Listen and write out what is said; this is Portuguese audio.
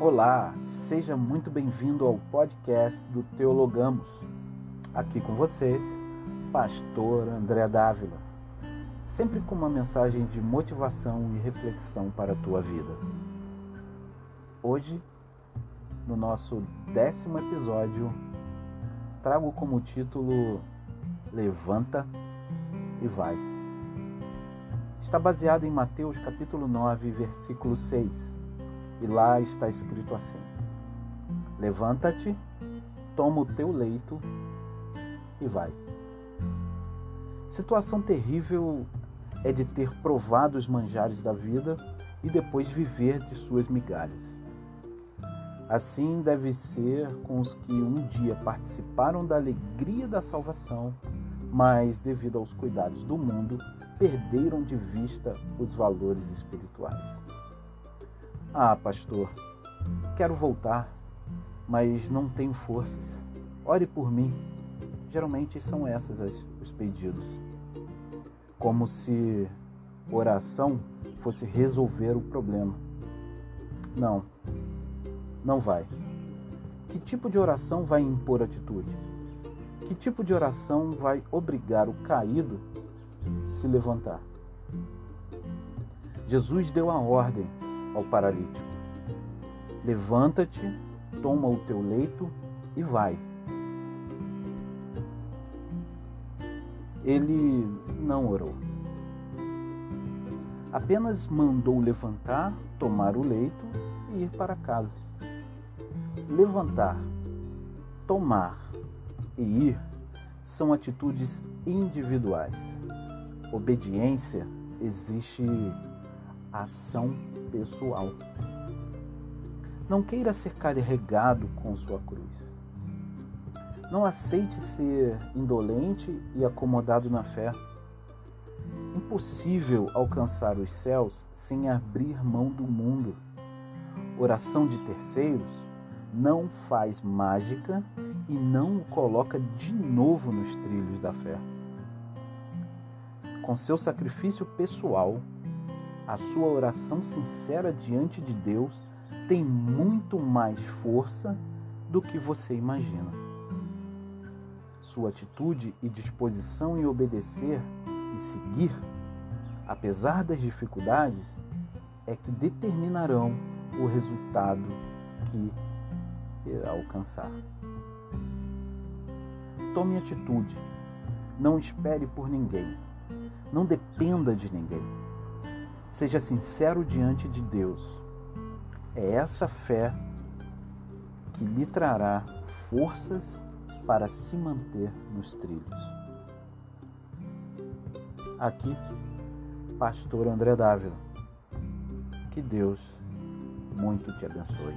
Olá, seja muito bem-vindo ao podcast do Teologamos. Aqui com vocês, Pastor André Dávila, sempre com uma mensagem de motivação e reflexão para a tua vida. Hoje, no nosso décimo episódio, trago como título Levanta e Vai. Está baseado em Mateus capítulo 9, versículo 6 e lá está escrito assim: Levanta-te, toma o teu leito e vai. Situação terrível é de ter provado os manjares da vida e depois viver de suas migalhas. Assim deve ser com os que um dia participaram da alegria da salvação, mas, devido aos cuidados do mundo, perderam de vista os valores espirituais. Ah, pastor, quero voltar, mas não tenho forças. Ore por mim. Geralmente são essas as, os pedidos. Como se oração fosse resolver o problema. Não, não vai. Que tipo de oração vai impor atitude? Que tipo de oração vai obrigar o caído se levantar? Jesus deu a ordem ao paralítico: Levanta-te, toma o teu leito e vai. Ele não orou. Apenas mandou levantar, tomar o leito e ir para casa. Levantar, tomar e ir são atitudes individuais. Obediência existe ação pessoal. Não queira ser carregado com sua cruz. Não aceite ser indolente e acomodado na fé. Impossível alcançar os céus sem abrir mão do mundo. Oração de terceiros não faz mágica e não o coloca de novo nos trilhos da fé. Com seu sacrifício pessoal, a sua oração sincera diante de Deus tem muito mais força do que você imagina. Sua atitude e disposição em obedecer e seguir, apesar das dificuldades, é que determinarão o resultado que irá alcançar. Tome atitude. Não espere por ninguém. Não dependa de ninguém. Seja sincero diante de Deus. É essa fé que lhe trará forças para se manter nos trilhos. Aqui, Pastor André Dávila. Que Deus muito te abençoe.